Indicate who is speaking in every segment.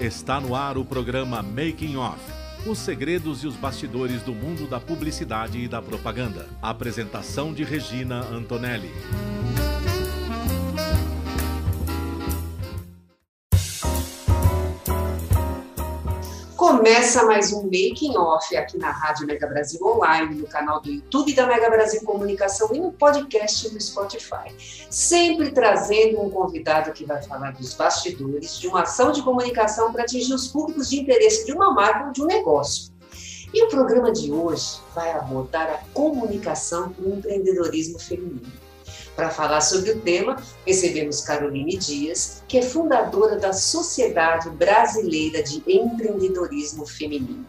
Speaker 1: Está no ar o programa Making Off. Os segredos e os bastidores do mundo da publicidade e da propaganda. Apresentação de Regina Antonelli.
Speaker 2: Começa mais um Making Off aqui na Rádio Mega Brasil Online, no canal do YouTube da Mega Brasil Comunicação e no podcast do Spotify. Sempre trazendo um convidado que vai falar dos bastidores de uma ação de comunicação para atingir os públicos de interesse de uma marca ou de um negócio. E o programa de hoje vai abordar a comunicação para o empreendedorismo feminino. Para falar sobre o tema, recebemos Caroline Dias, que é fundadora da Sociedade Brasileira de Empreendedorismo Feminino.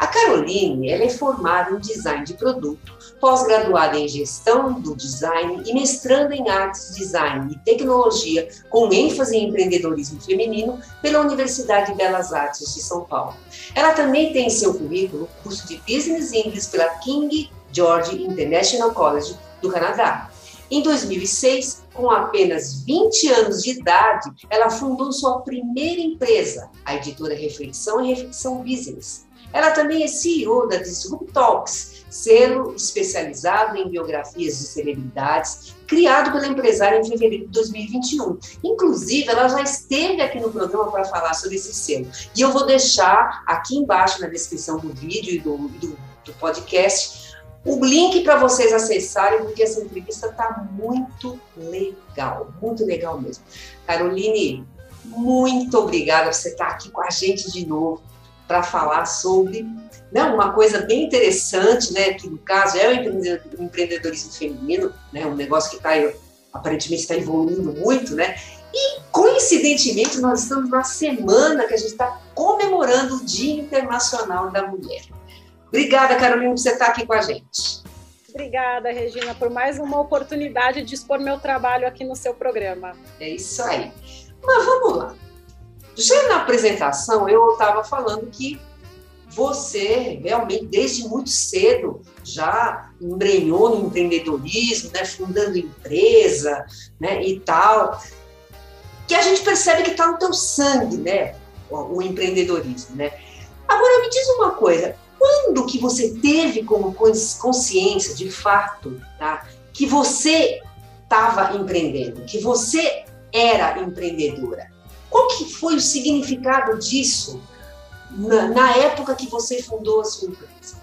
Speaker 2: A Caroline ela é formada em design de produto, pós-graduada em gestão do design e mestrando em artes, design e tecnologia, com ênfase em empreendedorismo feminino, pela Universidade de Belas Artes de São Paulo. Ela também tem em seu currículo curso de Business English pela King George International College do Canadá. Em 2006, com apenas 20 anos de idade, ela fundou sua primeira empresa, a editora Reflexão e Reflexão Business. Ela também é CEO da Disrupt Talks, selo especializado em biografias de celebridades, criado pela empresária em fevereiro de 2021. Inclusive, ela já esteve aqui no programa para falar sobre esse selo. E eu vou deixar aqui embaixo na descrição do vídeo e do, do, do podcast o link para vocês acessarem, porque essa entrevista está muito legal, muito legal mesmo. Caroline, muito obrigada por você estar aqui com a gente de novo para falar sobre né, uma coisa bem interessante, né, que no caso é o empreendedorismo feminino, né, um negócio que está aparentemente está evoluindo muito, né? E coincidentemente nós estamos na semana que a gente está comemorando o Dia Internacional da Mulher. Obrigada, Carolina, por você estar aqui com a gente.
Speaker 3: Obrigada, Regina, por mais uma oportunidade de expor meu trabalho aqui no seu programa.
Speaker 2: É isso aí. Mas vamos lá. Já na apresentação, eu estava falando que você realmente, desde muito cedo, já embrenhou no empreendedorismo, né, fundando empresa né, e tal, que a gente percebe que está no teu sangue, né, o, o empreendedorismo. Né? Agora, me diz uma coisa, quando que você teve como consciência, de fato, tá, que você estava empreendendo, que você era empreendedora? Qual que foi o significado disso na, na época que você fundou a sua empresa?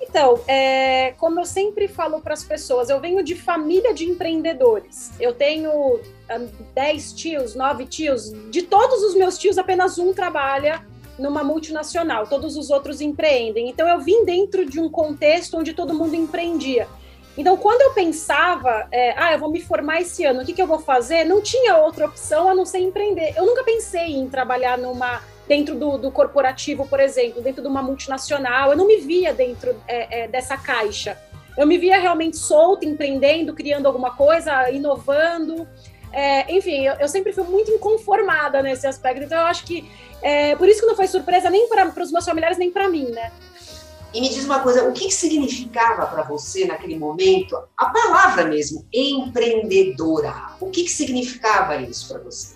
Speaker 3: Então, é, como eu sempre falo para as pessoas, eu venho de família de empreendedores. Eu tenho 10 tios, 9 tios. De todos os meus tios, apenas um trabalha numa multinacional, todos os outros empreendem. Então eu vim dentro de um contexto onde todo mundo empreendia. Então, quando eu pensava, é, ah, eu vou me formar esse ano, o que, que eu vou fazer? Não tinha outra opção a não ser empreender. Eu nunca pensei em trabalhar numa dentro do, do corporativo, por exemplo, dentro de uma multinacional. Eu não me via dentro é, é, dessa caixa. Eu me via realmente solta, empreendendo, criando alguma coisa, inovando. É, enfim, eu, eu, sempre fui muito inconformada nesse aspecto. Então, eu acho que é, por isso que não foi surpresa nem para os meus familiares, nem para mim, né?
Speaker 2: E me diz uma coisa, o que, significava para você naquele momento a palavra mesmo, empreendedora? O que, que significava isso para você?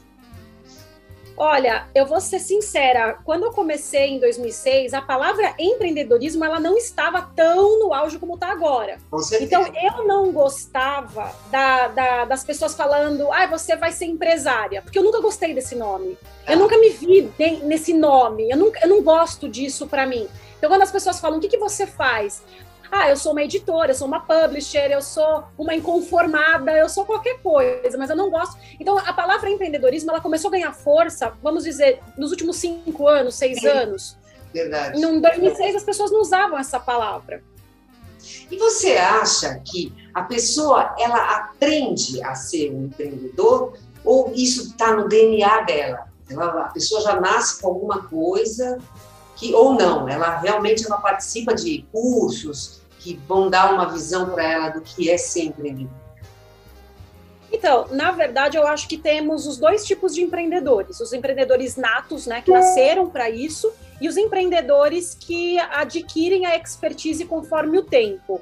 Speaker 3: Olha, eu vou ser sincera, quando eu comecei em 2006, a palavra empreendedorismo ela não estava tão no auge como está agora. Então eu não gostava da, da, das pessoas falando, ah, você vai ser empresária, porque eu nunca gostei desse nome. Eu ah. nunca me vi nesse nome. Eu, nunca, eu não gosto disso para mim. Então, quando as pessoas falam, o que, que você faz? Ah, eu sou uma editora, eu sou uma publisher, eu sou uma inconformada, eu sou qualquer coisa, mas eu não gosto. Então, a palavra empreendedorismo, ela começou a ganhar força, vamos dizer, nos últimos cinco anos, seis anos.
Speaker 2: Verdade.
Speaker 3: Em 2006, as pessoas não usavam essa palavra.
Speaker 2: E você acha que a pessoa, ela aprende a ser um empreendedor ou isso está no DNA dela? Ela, a pessoa já nasce com alguma coisa que ou não, ela realmente ela participa de cursos, que vão dar uma visão para ela do que é ser empreendedor?
Speaker 3: Então, na verdade, eu acho que temos os dois tipos de empreendedores: os empreendedores natos, né, que nasceram para isso, e os empreendedores que adquirem a expertise conforme o tempo.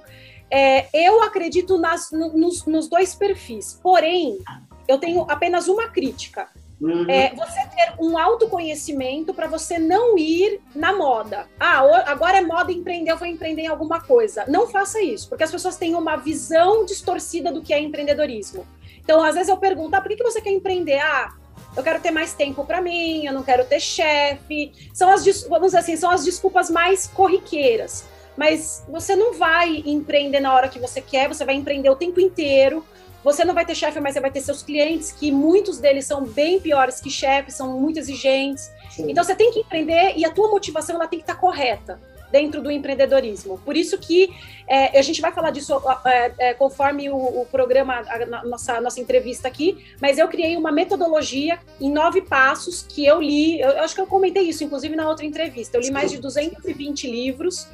Speaker 3: É, eu acredito nas, nos, nos dois perfis, porém, eu tenho apenas uma crítica. Uhum. É, você ter um autoconhecimento para você não ir na moda. Ah, agora é moda empreender, eu vou empreender em alguma coisa. Não faça isso, porque as pessoas têm uma visão distorcida do que é empreendedorismo. Então, às vezes eu pergunto, ah, por que, que você quer empreender? Ah, eu quero ter mais tempo para mim, eu não quero ter chefe. São as, vamos assim, são as desculpas mais corriqueiras. Mas você não vai empreender na hora que você quer, você vai empreender o tempo inteiro você não vai ter chefe, mas você vai ter seus clientes, que muitos deles são bem piores que chefes, são muito exigentes. Sim. Então você tem que empreender e a tua motivação ela tem que estar correta dentro do empreendedorismo. Por isso que é, a gente vai falar disso é, é, conforme o, o programa, a, a nossa, nossa entrevista aqui, mas eu criei uma metodologia em nove passos que eu li, eu, eu acho que eu comentei isso, inclusive, na outra entrevista. Eu li mais de 220 livros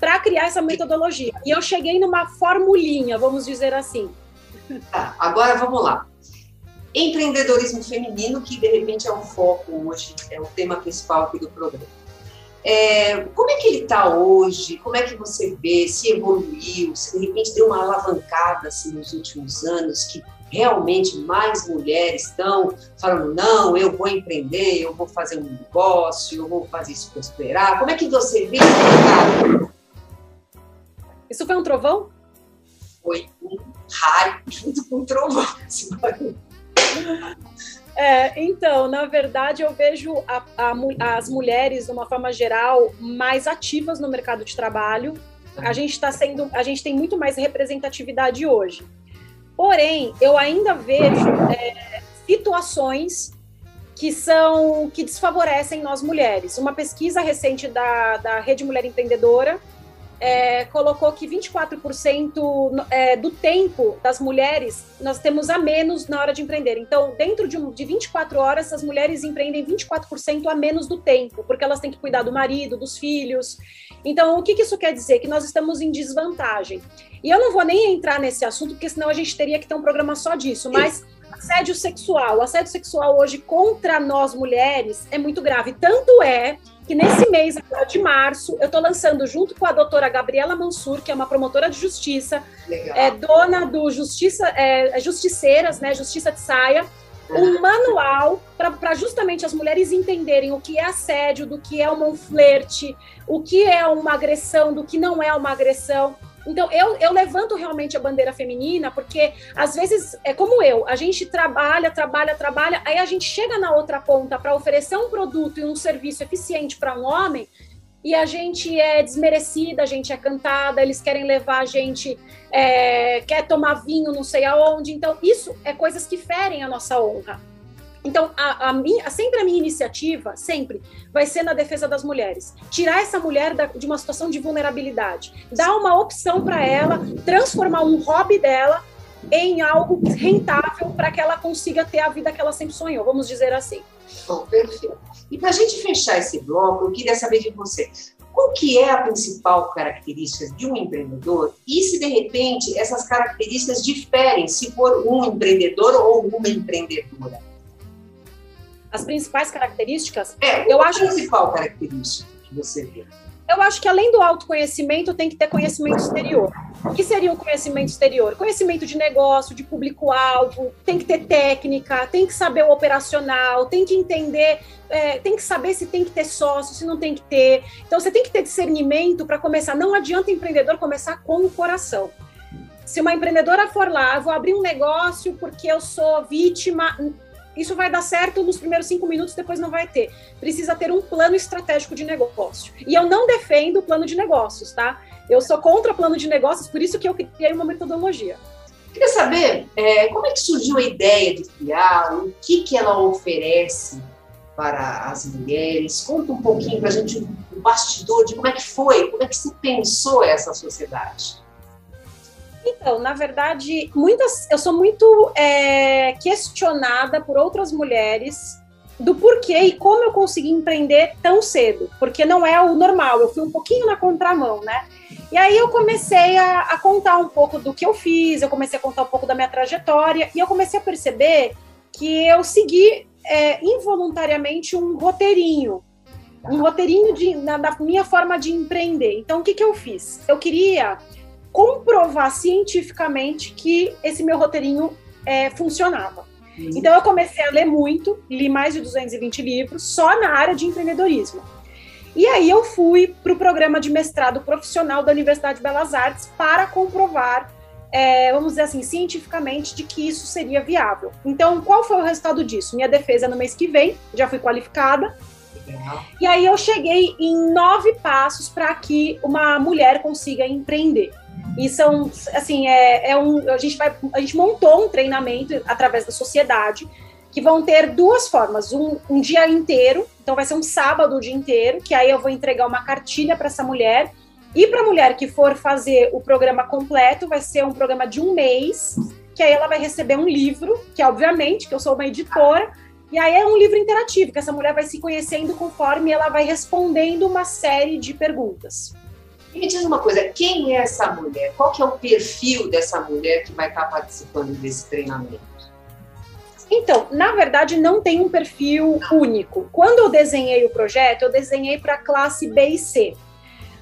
Speaker 3: para criar essa metodologia. E eu cheguei numa formulinha, vamos dizer assim.
Speaker 2: Tá, agora vamos lá. Empreendedorismo feminino, que de repente é o foco hoje, é o tema principal aqui do programa. É, como é que ele está hoje? Como é que você vê? Se evoluiu? Se de repente deu uma alavancada assim, nos últimos anos, que realmente mais mulheres estão falando: não, eu vou empreender, eu vou fazer um negócio, eu vou fazer isso prosperar? Como é que você vê esse mercado?
Speaker 3: Isso foi um trovão?
Speaker 2: Foi um raio junto com trovão.
Speaker 3: É, então, na verdade, eu vejo a, a, as mulheres, de uma forma geral, mais ativas no mercado de trabalho. A gente está sendo, a gente tem muito mais representatividade hoje. Porém, eu ainda vejo é, situações que são que desfavorecem nós mulheres. Uma pesquisa recente da, da Rede Mulher Empreendedora é, colocou que 24% é, do tempo das mulheres nós temos a menos na hora de empreender. Então, dentro de, um, de 24 horas, as mulheres empreendem 24% a menos do tempo, porque elas têm que cuidar do marido, dos filhos. Então, o que, que isso quer dizer? Que nós estamos em desvantagem. E eu não vou nem entrar nesse assunto, porque senão a gente teria que ter um programa só disso, mas assédio sexual, assédio sexual hoje contra nós mulheres é muito grave. Tanto é que nesse mês agora de março, eu estou lançando junto com a doutora Gabriela Mansur, que é uma promotora de justiça, é dona do Justiça, é, é, Justiceiras, né, Justiça de Saia, um manual para justamente as mulheres entenderem o que é assédio, do que é um flerte, o que é uma agressão, do que não é uma agressão. Então, eu, eu levanto realmente a bandeira feminina, porque às vezes é como eu, a gente trabalha, trabalha, trabalha, aí a gente chega na outra ponta para oferecer um produto e um serviço eficiente para um homem, e a gente é desmerecida, a gente é cantada, eles querem levar a gente, é, quer tomar vinho não sei aonde. Então, isso é coisas que ferem a nossa honra. Então, a, a minha, sempre a minha iniciativa, sempre, vai ser na defesa das mulheres. Tirar essa mulher da, de uma situação de vulnerabilidade. Dar uma opção para ela, transformar um hobby dela em algo rentável para que ela consiga ter a vida que ela sempre sonhou, vamos dizer assim.
Speaker 2: Bom, perfeito. E para a gente fechar esse bloco, eu queria saber de você. Qual que é a principal característica de um empreendedor e se de repente essas características diferem se for um empreendedor ou uma empreendedora?
Speaker 3: As principais características.
Speaker 2: É, eu acho principal característica que você vê.
Speaker 3: Eu acho que além do autoconhecimento, tem que ter conhecimento exterior. O que seria um conhecimento exterior? Conhecimento de negócio, de público-alvo, tem que ter técnica, tem que saber o operacional, tem que entender, é, tem que saber se tem que ter sócio, se não tem que ter. Então, você tem que ter discernimento para começar. Não adianta o empreendedor começar com o coração. Se uma empreendedora for lá, vou abrir um negócio porque eu sou vítima, isso vai dar certo nos primeiros cinco minutos, depois não vai ter. Precisa ter um plano estratégico de negócio. E eu não defendo o plano de negócios, tá? Eu sou contra plano de negócios, por isso que eu criei uma metodologia.
Speaker 2: Queria saber é, como é que surgiu a ideia de criar, o que, que ela oferece para as mulheres. Conta um pouquinho para a gente o bastidor de como é que foi, como é que se pensou essa sociedade.
Speaker 3: Então, na verdade, muitas, eu sou muito é, questionada por outras mulheres do porquê e como eu consegui empreender tão cedo, porque não é o normal, eu fui um pouquinho na contramão, né? E aí eu comecei a, a contar um pouco do que eu fiz, eu comecei a contar um pouco da minha trajetória, e eu comecei a perceber que eu segui é, involuntariamente um roteirinho, um roteirinho de, na, da minha forma de empreender. Então, o que, que eu fiz? Eu queria comprovar cientificamente que esse meu roteirinho é, funcionava. Uhum. Então eu comecei a ler muito, li mais de 220 livros só na área de empreendedorismo. E aí eu fui para o programa de mestrado profissional da Universidade de Belas Artes para comprovar, é, vamos dizer assim, cientificamente, de que isso seria viável. Então, qual foi o resultado disso? Minha defesa no mês que vem, já fui qualificada. E aí eu cheguei em nove passos para que uma mulher consiga empreender. E são, assim, é, é um, a gente vai, a gente montou um treinamento através da sociedade que vão ter duas formas, um, um dia inteiro, então vai ser um sábado o dia inteiro, que aí eu vou entregar uma cartilha para essa mulher, e para a mulher que for fazer o programa completo, vai ser um programa de um mês, que aí ela vai receber um livro, que obviamente, que eu sou uma editora, e aí é um livro interativo, que essa mulher vai se conhecendo conforme ela vai respondendo uma série de perguntas.
Speaker 2: E me diz uma coisa, quem é essa mulher? Qual que é o perfil dessa mulher que vai estar participando desse treinamento?
Speaker 3: Então, na verdade, não tem um perfil único. Quando eu desenhei o projeto, eu desenhei para classe B e C.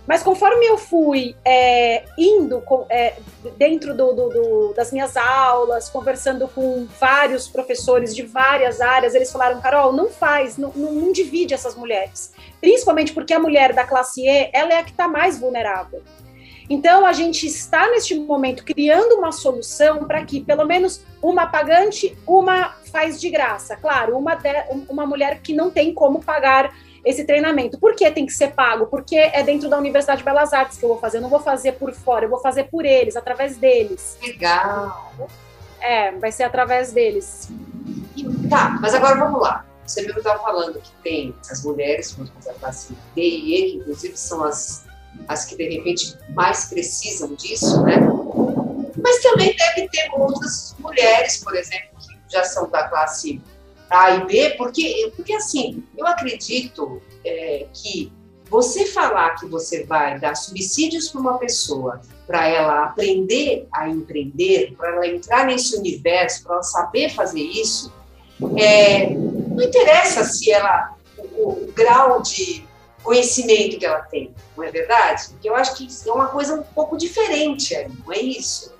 Speaker 3: Mas conforme eu fui é, indo com, é, dentro do, do, do, das minhas aulas, conversando com vários professores de várias áreas, eles falaram, Carol, não faz, não, não, não divide essas mulheres. Principalmente porque a mulher da classe E, ela é a que está mais vulnerável. Então, a gente está neste momento criando uma solução para que pelo menos uma pagante, uma faz de graça. Claro, uma, de, uma mulher que não tem como pagar esse treinamento. Por que tem que ser pago? Porque é dentro da Universidade de Belas Artes que eu vou fazer, eu não vou fazer por fora, eu vou fazer por eles, através deles.
Speaker 2: Legal.
Speaker 3: É, vai ser através deles.
Speaker 2: Tá, mas agora vamos lá. Você mesmo estava falando que tem as mulheres, a classe D e E, que inclusive são as, as que de repente mais precisam disso, né? Mas também deve ter outras mulheres, por exemplo, que já são da classe a e B, porque, porque assim, eu acredito é, que você falar que você vai dar subsídios para uma pessoa para ela aprender a empreender, para ela entrar nesse universo, para ela saber fazer isso, é, não interessa se ela o, o, grau de conhecimento que ela tem, não é verdade? Porque eu acho que é uma coisa um pouco diferente não é isso?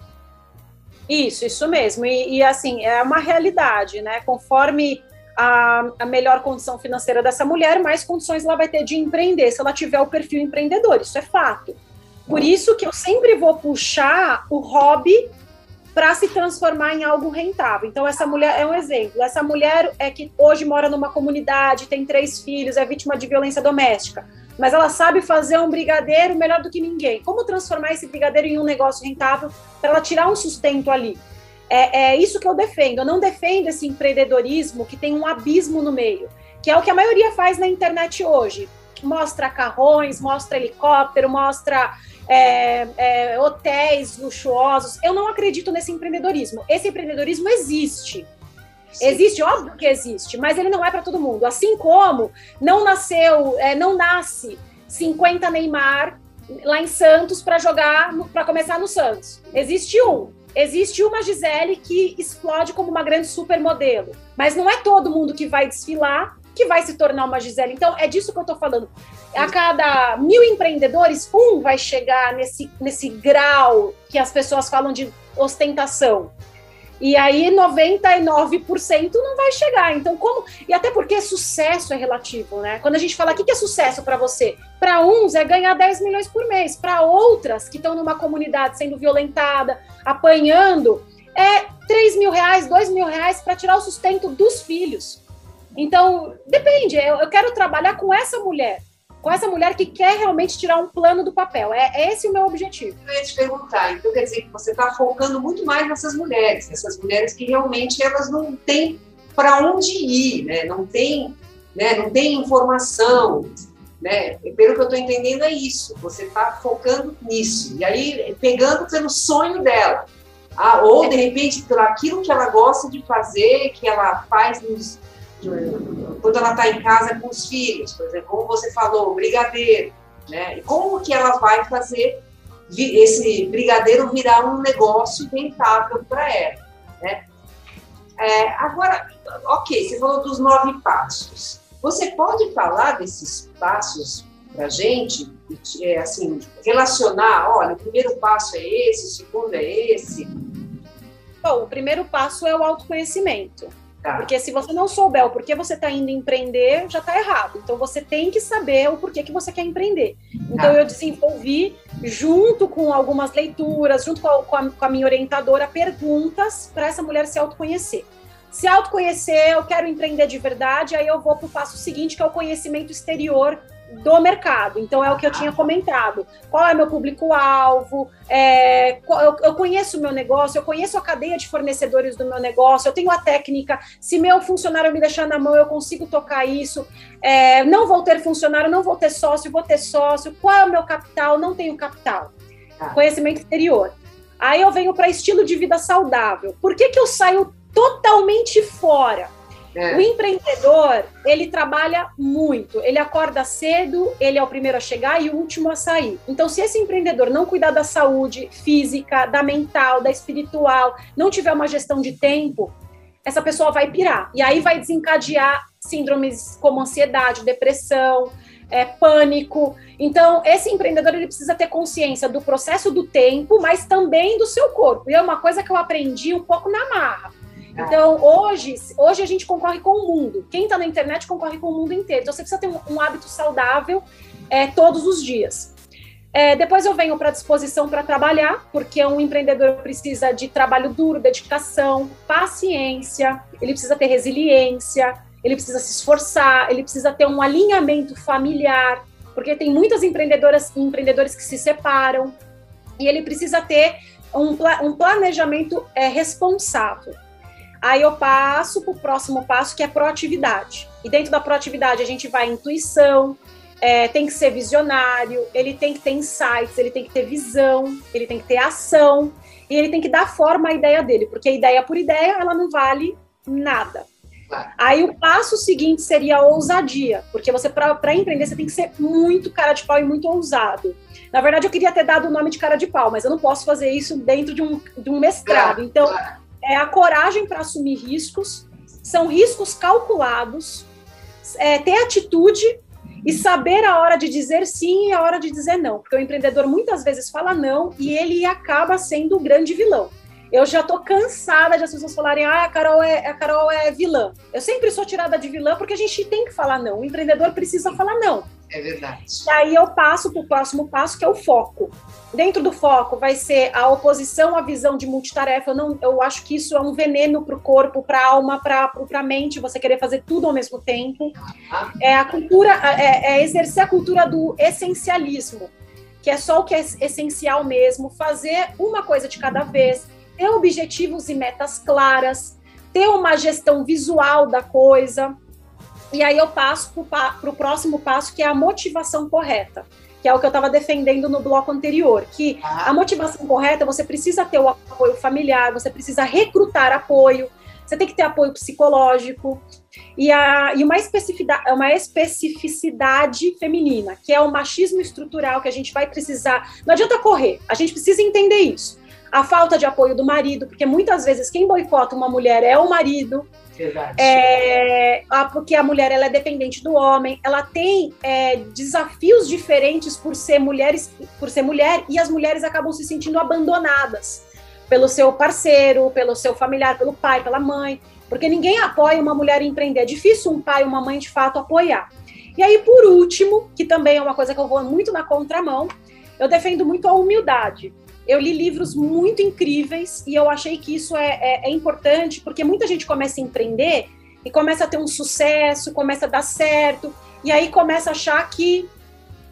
Speaker 3: Isso, isso mesmo. E, e, assim, é uma realidade, né? Conforme a, a, melhor condição financeira dessa mulher, mais condições ela vai ter de empreender, se ela tiver o perfil empreendedor, isso é fato. Por isso que eu sempre vou puxar o hobby para se transformar em algo rentável. Então, essa mulher é um exemplo. Essa mulher é que hoje mora numa comunidade, tem três filhos, é vítima de violência doméstica mas ela sabe fazer um brigadeiro melhor do que ninguém. Como transformar esse brigadeiro em um negócio rentável para ela tirar um sustento ali? É, é, isso que eu defendo. Eu não defendo esse empreendedorismo que tem um abismo no meio, que é o que a maioria faz na internet hoje. Mostra carrões, mostra helicóptero, mostra é, é, hotéis luxuosos. Eu não acredito nesse empreendedorismo. Esse empreendedorismo existe. Sim. Existe, óbvio que existe, mas ele não é para todo mundo. Assim como não nasceu, é, não nasce 50 Neymar lá em Santos para jogar, para começar no Santos. Existe um. Existe uma Gisele que explode como uma grande supermodelo, mas não é todo mundo que vai desfilar que vai se tornar uma Gisele. Então, é disso que eu estou falando. A cada mil empreendedores, um vai chegar nesse, nesse grau que as pessoas falam de ostentação. E aí 99% não vai chegar. Então, como. E até porque sucesso é relativo, né? Quando a gente fala o que é sucesso para você? Para uns é ganhar 10 milhões por mês. Para outras que estão numa comunidade sendo violentada, apanhando, é 3 mil reais, 2 mil reais para tirar o sustento dos filhos. Então, depende. Eu, eu quero trabalhar com essa mulher com essa mulher que quer realmente tirar um plano do papel. É, é esse o meu objetivo.
Speaker 2: Eu ia te perguntar, então quer dizer que você está focando muito mais nessas mulheres, essas mulheres que realmente elas não têm para onde ir, né? Não tem, né? Não tem informação, né? Pelo que eu estou entendendo é isso. Você está focando nisso e aí pegando pelo sonho dela. Ah, ou de repente pelo aquilo que ela gosta de fazer, que ela faz nos, quando ela está em casa com os filhos, por exemplo, como você falou, brigadeiro, né? E como que ela vai fazer esse brigadeiro virar um negócio rentável para ela, né? É, agora, ok, você falou dos nove passos. Você pode falar desses passos para gente, é, assim, relacionar, olha, o primeiro passo é esse, o segundo é esse?
Speaker 3: Bom, o primeiro passo é o autoconhecimento. Tá. Porque se você não souber o porquê você está indo empreender, já está errado. Então você tem que saber o porquê que você quer empreender. Então tá. eu desenvolvi, junto com algumas leituras, junto com a, com a, com a minha orientadora, perguntas para essa mulher se autoconhecer. Se autoconhecer, eu quero empreender de verdade, aí eu vou para o passo seguinte, que é o conhecimento exterior do mercado. Então é o que eu tinha comentado. Qual é meu público-alvo? É, eu, eu, conheço o meu negócio, eu conheço a cadeia de fornecedores do meu negócio, eu tenho a técnica. Se meu funcionário me deixar na mão, eu consigo tocar isso. É, não vou ter funcionário, não vou ter sócio, vou ter sócio. Qual é o meu capital? Não tenho capital. Ah. Conhecimento exterior. Aí eu venho para estilo de vida saudável. Por que, que eu saio totalmente fora? É. O empreendedor, ele trabalha muito, ele acorda cedo, ele é o primeiro a chegar e o último a sair. Então, se esse empreendedor não cuidar da saúde física, da mental, da espiritual, não tiver uma gestão de tempo, essa pessoa vai pirar. E aí vai desencadear síndromes como ansiedade, depressão, é, pânico. Então, esse empreendedor ele precisa ter consciência do processo do tempo, mas também do seu corpo. E é uma coisa que eu aprendi um pouco na marra. Então, hoje, hoje a gente concorre com o mundo. Quem está na internet concorre com o mundo inteiro. Então, você precisa ter um, um hábito saudável é, todos os dias. É, depois eu venho para disposição para trabalhar, porque um empreendedor precisa de trabalho duro, dedicação, paciência, ele precisa ter resiliência, ele precisa se esforçar, ele precisa ter um alinhamento familiar, porque tem muitas empreendedoras e empreendedores que se separam, e ele precisa ter um, um planejamento é, responsável. Aí eu passo para o próximo passo, que é proatividade. E dentro da proatividade a gente vai intuição, é, tem que ser visionário, ele tem que ter insights, ele tem que ter visão, ele tem que ter ação, e ele tem que dar forma à ideia dele, porque ideia por ideia ela não vale nada. Aí o passo seguinte seria a ousadia, porque você, para empreender, você tem que ser muito cara de pau e muito ousado. Na verdade, eu queria ter dado o nome de cara de pau, mas eu não posso fazer isso dentro de um, de um mestrado. Então, é a coragem para assumir riscos, são riscos calculados, é, ter atitude e saber a hora de dizer sim e a hora de dizer não, porque o empreendedor muitas vezes fala não e ele acaba sendo o grande vilão. Eu já tô cansada de as pessoas falarem, ah, a Carol é, a Carol é vilã. Eu sempre sou tirada de vilã porque a gente tem que falar não. O empreendedor precisa falar não.
Speaker 2: É verdade.
Speaker 3: E aí eu passo para o próximo passo, que é o foco. Dentro do foco vai ser a oposição à visão de multitarefa. Eu, não, eu acho que isso é um veneno para o corpo, para a alma, para a mente, você querer fazer tudo ao mesmo tempo. É a cultura, é, é exercer a cultura do essencialismo, que é só o que é essencial mesmo, fazer uma coisa de cada vez, ter objetivos e metas claras, ter uma gestão visual da coisa e aí eu passo para o próximo passo, que é a motivação correta, que é o que eu estava defendendo no bloco anterior, que a motivação correta, você precisa ter o apoio familiar, você precisa recrutar apoio, você tem que ter apoio psicológico e, a, e uma, especificidade, uma especificidade feminina, que é o machismo estrutural que a gente vai precisar. Não adianta correr, a gente precisa entender isso. A falta de apoio do marido, porque muitas vezes quem boicota uma mulher é o marido, é, porque a mulher ela é dependente do homem, ela tem é, desafios diferentes por ser mulheres, por ser mulher, e as mulheres acabam se sentindo abandonadas pelo seu parceiro, pelo seu familiar, pelo pai, pela mãe, porque ninguém apoia uma mulher empreender. É difícil um pai, uma mãe de fato apoiar. E aí, por último, que também é uma coisa que eu vou muito na contramão, eu defendo muito a humildade. Eu li livros muito incríveis e eu achei que isso é, é, é, importante, porque muita gente começa a empreender e começa a ter um sucesso, começa a dar certo, e aí começa a achar que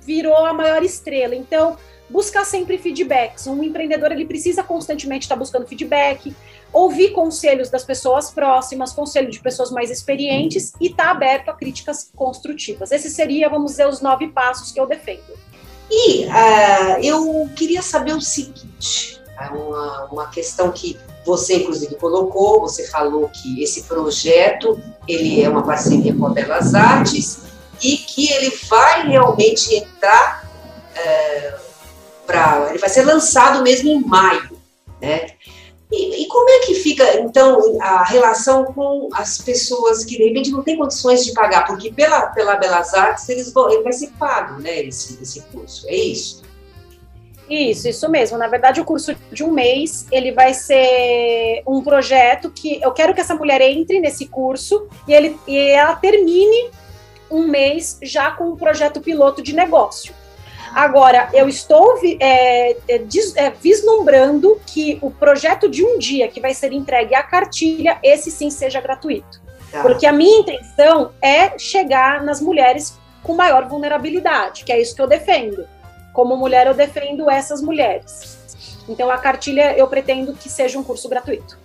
Speaker 3: virou a maior estrela. Então, buscar sempre feedbacks. Um empreendedor ele precisa constantemente estar buscando feedback, ouvir conselhos das pessoas próximas, conselho de pessoas mais experientes e estar tá aberto a críticas construtivas. Esse seria, vamos dizer, os nove passos que eu defendo.
Speaker 2: E uh, eu queria saber o seguinte, é uma, uma questão que você inclusive colocou, você falou que esse projeto ele é uma parceria com a Belas Artes e que ele vai realmente entrar é, para ele vai ser lançado mesmo em maio, né? E, e, como é que fica, então, a relação com as pessoas que, de repente, não têm condições de pagar? Porque pela, pela Belas Artes, eles vão, ele vai ser pago, né, esse, esse curso, é isso?
Speaker 3: Isso, isso mesmo. Na verdade, o curso de um mês, ele vai ser um projeto que eu quero que essa mulher entre nesse curso e, ele, e ela termine um mês já com um projeto piloto de negócio. Agora, eu estou é, é, é, vislumbrando que o projeto de um dia que vai ser entregue à cartilha, esse sim seja gratuito. Tá. Porque a minha intenção é chegar nas mulheres com maior vulnerabilidade, que é isso que eu defendo. Como mulher, eu defendo essas mulheres. Então, a cartilha eu pretendo que seja um curso gratuito.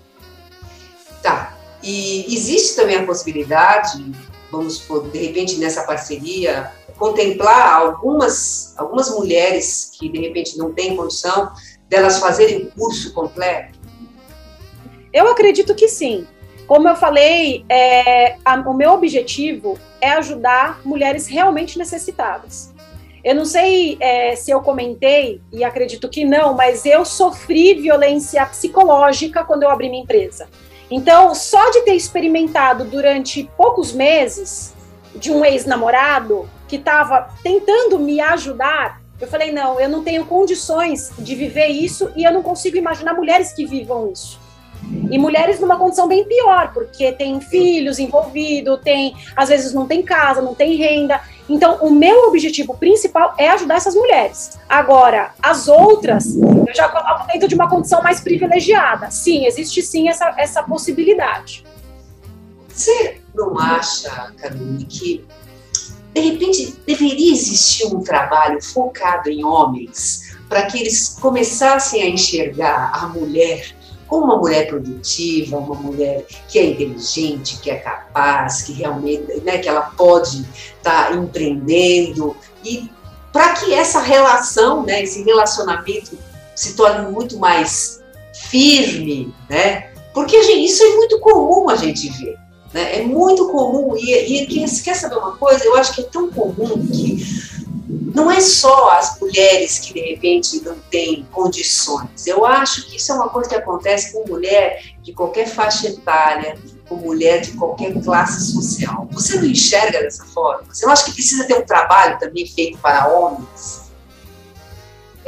Speaker 2: Tá. E existe também a possibilidade, vamos de repente nessa parceria, contemplar algumas, algumas mulheres que de repente não têm condição delas fazerem o curso completo?
Speaker 3: Eu acredito que sim. Como eu falei, é, a, o meu objetivo é ajudar mulheres realmente necessitadas. Eu não sei é, se eu comentei, e acredito que não, mas eu sofri violência psicológica quando eu abri minha empresa. Então, só de ter experimentado durante poucos meses de um ex-namorado, que estava tentando me ajudar, eu falei: não, eu não tenho condições de viver isso e eu não consigo imaginar mulheres que vivam isso. E mulheres numa condição bem pior, porque tem filhos envolvidos, tem, às vezes não tem casa, não tem renda. Então, o meu objetivo principal é ajudar essas mulheres. Agora, as outras, eu já coloco dentro de uma condição mais privilegiada. Sim, existe sim essa, essa possibilidade.
Speaker 2: Você não acha, Camille, que de repente, deveria existir um trabalho focado em homens para que eles começassem a enxergar a mulher como uma mulher produtiva, uma mulher que é inteligente, que é capaz, que realmente, né, que ela pode estar tá empreendendo e para que essa relação, né, esse relacionamento se torne muito mais firme, né? Porque gente, isso é muito comum a gente ver. Né? É muito comum, e, e quer saber uma coisa? Eu acho que é tão comum que não é só as mulheres que de repente não têm condições. Eu acho que isso é uma coisa que acontece com mulher de qualquer faixa etária, com mulher de qualquer classe social. Você não enxerga dessa forma? Você não acha que precisa ter um trabalho também feito para homens?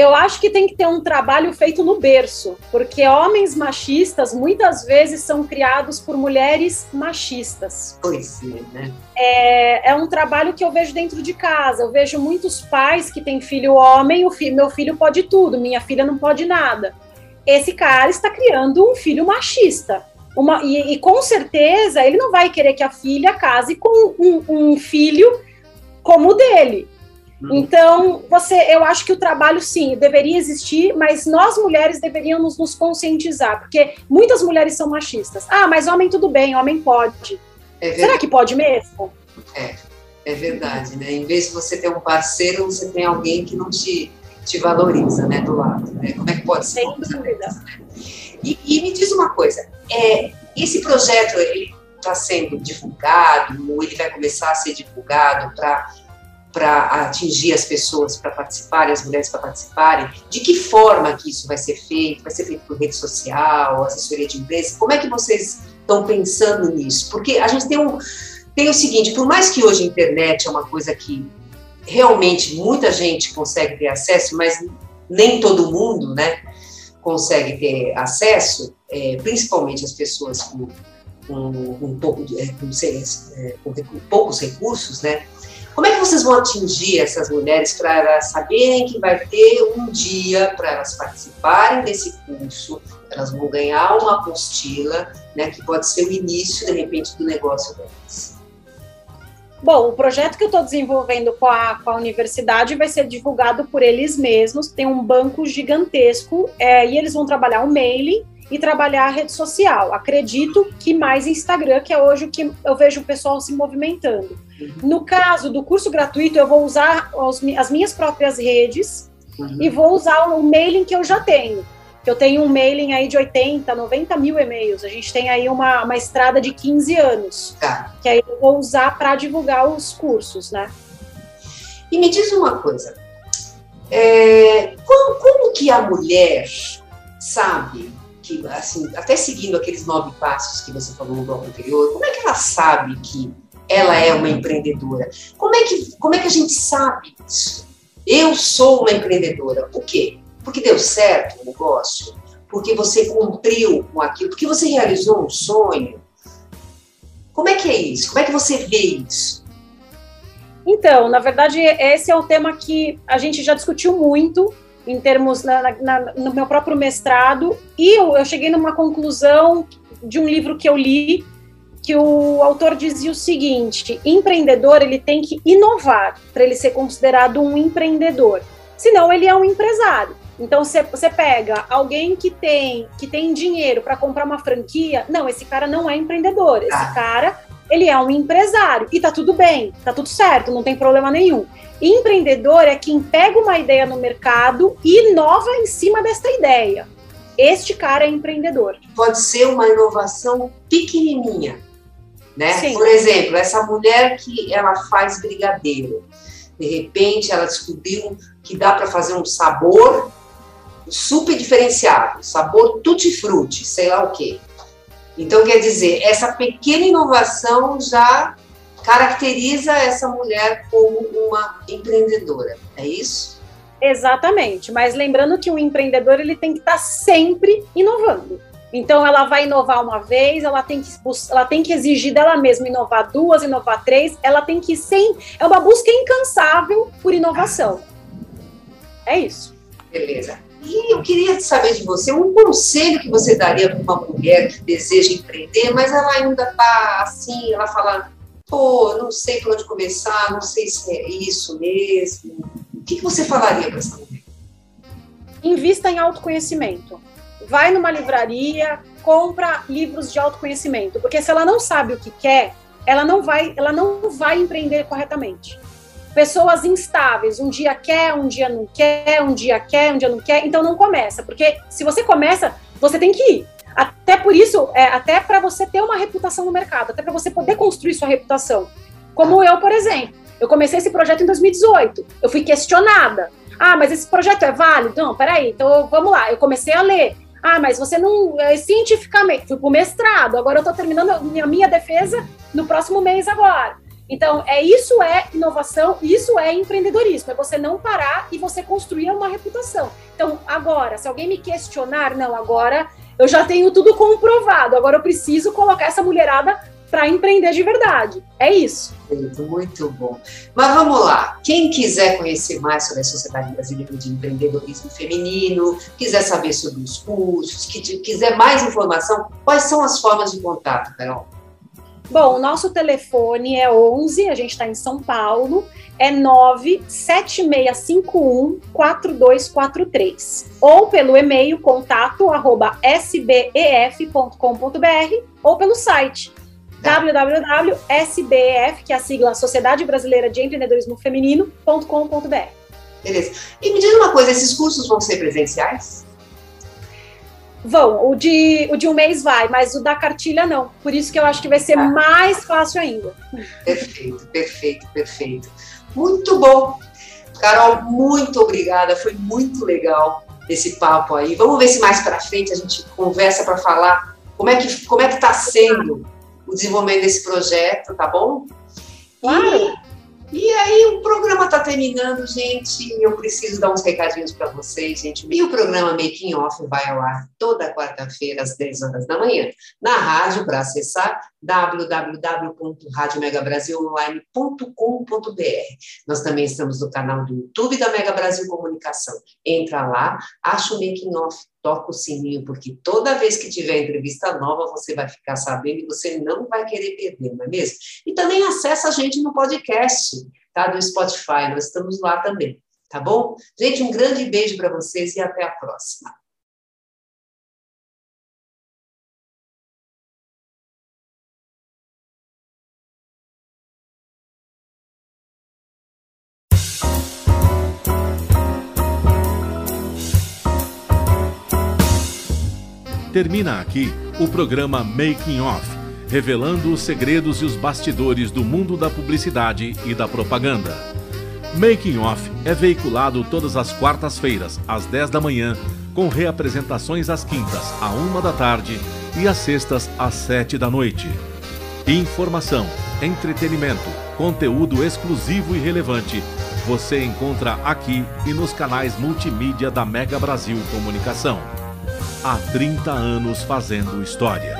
Speaker 3: Eu acho que tem que ter um trabalho feito no berço, porque homens machistas muitas vezes são criados por mulheres machistas.
Speaker 2: Pois é, né?
Speaker 3: É, é um trabalho que eu vejo dentro de casa. Eu vejo muitos pais que têm filho homem, o filho, meu filho pode tudo, minha filha não pode nada. Esse cara está criando um filho machista. Uma, e, e com certeza ele não vai querer que a filha case com um, um filho como o dele. Uhum. Então, você, eu acho que o trabalho sim deveria existir, mas nós mulheres deveríamos nos conscientizar, porque muitas mulheres são machistas. Ah, mas homem tudo bem, homem pode. É Será que pode mesmo?
Speaker 2: É, é verdade, né? Em vez de você ter um parceiro, você tem alguém que não te, te valoriza, né, do lado. Né? Como é que pode ser? Sem dúvida. Né? E, e, me diz uma coisa, é, esse projeto ele está sendo divulgado, ou ele vai começar a ser divulgado para para atingir as pessoas para participarem, as mulheres para participarem? De que forma que isso vai ser feito? Vai ser feito por rede social, assessoria de imprensa? Como é que vocês estão pensando nisso? Porque a gente tem, um, tem o seguinte, por mais que hoje a internet é uma coisa que realmente muita gente consegue ter acesso, mas nem todo mundo, né, consegue ter acesso, é, principalmente as pessoas com, com, pouco, é, com, é, com poucos recursos, né, como é que vocês vão atingir essas mulheres para elas saberem que vai ter um dia para elas participarem desse curso? Elas vão ganhar uma apostila, né, que pode ser o início, de repente, do negócio delas.
Speaker 3: Bom, o projeto que eu estou desenvolvendo com a, com a universidade vai ser divulgado por eles mesmos. Tem um banco gigantesco é, e eles vão trabalhar o mailing e trabalhar a rede social. Acredito que mais Instagram, que é hoje o que eu vejo o pessoal se movimentando. Uhum. No caso do curso gratuito, eu vou usar as minhas próprias redes uhum. e vou usar o mailing que eu já tenho. Eu tenho um mailing aí de 80, 90 mil e-mails. A gente tem aí uma, uma estrada de 15 anos. Tá. Que aí eu vou usar para divulgar os cursos, né?
Speaker 2: E me diz uma coisa. É, como, como que a mulher sabe que, assim, até seguindo aqueles nove passos que você falou no bloco anterior, como é que ela sabe que ela é uma empreendedora? Como é que, como é que a gente sabe isso? Eu sou uma empreendedora. O quê? porque deu certo o negócio, porque você cumpriu com aquilo, porque você realizou um sonho. Como é que é isso? Como é que você vê isso?
Speaker 3: Então, na verdade, esse é o tema que a gente já discutiu muito em termos na, na, no meu próprio mestrado e eu, eu cheguei numa conclusão de um livro que eu li que o autor dizia o seguinte: empreendedor ele tem que inovar para ele ser considerado um empreendedor. Senão ele é um empresário. Então você, você pega alguém que tem que tem dinheiro para comprar uma franquia, não, esse cara não é empreendedor. Esse ah. cara ele é um empresário e tá tudo bem, tá tudo certo, não tem problema nenhum. Empreendedor é quem pega uma ideia no mercado e inova em cima desta ideia. Este cara é empreendedor.
Speaker 2: Pode ser uma inovação pequenininha, né? Sim. Por exemplo, essa mulher que ela faz brigadeiro. De repente, ela descobriu que dá para fazer um sabor super diferenciado, sabor tutti-frutti, sei lá o quê. Então, quer dizer, essa pequena inovação já caracteriza essa mulher como uma empreendedora, é isso?
Speaker 3: Exatamente, mas lembrando que o empreendedor ele tem que estar sempre inovando. Então ela vai inovar uma vez, ela tem que ela tem que exigir dela mesma inovar duas, inovar três, ela tem que sem é uma busca incansável por inovação. É isso.
Speaker 2: Beleza. E eu queria saber de você um conselho que você daria para uma mulher que deseja empreender, mas ela ainda está assim, ela fala, pô, não sei por onde começar, não sei se é isso mesmo. O que, que você falaria para essa mulher?
Speaker 3: Invista em autoconhecimento. Vai numa livraria, compra livros de autoconhecimento, porque se ela não sabe o que quer, ela não vai, ela não vai empreender corretamente pessoas instáveis, um dia quer, um dia não quer, um dia quer, um dia não quer, então não começa, porque se você começa, você tem que ir. Até por isso, é, até para você ter uma reputação no mercado, até para você poder construir sua reputação. Como eu, por exemplo, eu comecei esse projeto em 2018, eu fui questionada. Ah, mas esse projeto é válido? Não, peraí, então vamos lá. Eu comecei a ler. Ah, mas você não. É, cientificamente, fui para o mestrado, agora eu estou terminando a minha defesa no próximo mês agora. Então, é isso é inovação, isso é empreendedorismo, é você não parar e você construir uma reputação. Então, agora, se alguém me questionar, não, agora eu já tenho tudo comprovado, agora eu preciso colocar essa mulherada para empreender de verdade. É isso.
Speaker 2: Muito, muito bom. Mas vamos lá. Quem quiser conhecer mais sobre a Sociedade Brasileira de Empreendedorismo Feminino, quiser saber sobre os cursos, quiser mais informação, quais são as formas de contato, Carol?
Speaker 3: Bom, o nosso telefone é 11, a gente está em São Paulo, é 97651 4243 ou pelo e-mail contato arroba sbef.com.br ou pelo site tá. www.sbef, que é a sigla Sociedade Brasileira de Empreendedorismo Feminino.com.br.
Speaker 2: Beleza. E me diz uma coisa, esses cursos vão ser presenciais?
Speaker 3: Vão, o de, o de um mês vai, mas o da cartilha não. Por isso que eu acho que vai ser ah. mais fácil ainda.
Speaker 2: Perfeito, perfeito, perfeito. Muito bom. Carol, muito obrigada. Foi muito legal esse papo aí. Vamos ver se mais para frente a gente conversa para falar como é que como é que está sendo o desenvolvimento desse projeto, tá bom?
Speaker 3: Claro.
Speaker 2: E e aí o programa está terminando, gente. Eu preciso dar uns recadinhos para vocês, gente. E o programa Making Off vai ao ar toda quarta-feira às 10 horas da manhã na rádio para acessar www.radiomegabrasilonline.com.br. Nós também estamos no canal do YouTube da Mega Brasil Comunicação. Entra lá, acha o Making Off toca o sininho, porque toda vez que tiver entrevista nova, você vai ficar sabendo e você não vai querer perder, não é mesmo? E também acessa a gente no podcast, tá? Do Spotify, nós estamos lá também, tá bom? Gente, um grande beijo para vocês e até a próxima.
Speaker 1: Termina aqui o programa Making Off, revelando os segredos e os bastidores do mundo da publicidade e da propaganda. Making Off é veiculado todas as quartas-feiras, às 10 da manhã, com reapresentações às quintas, à 1 da tarde e às sextas, às 7 da noite. Informação, entretenimento, conteúdo exclusivo e relevante você encontra aqui e nos canais multimídia da Mega Brasil Comunicação. Há 30 anos fazendo história.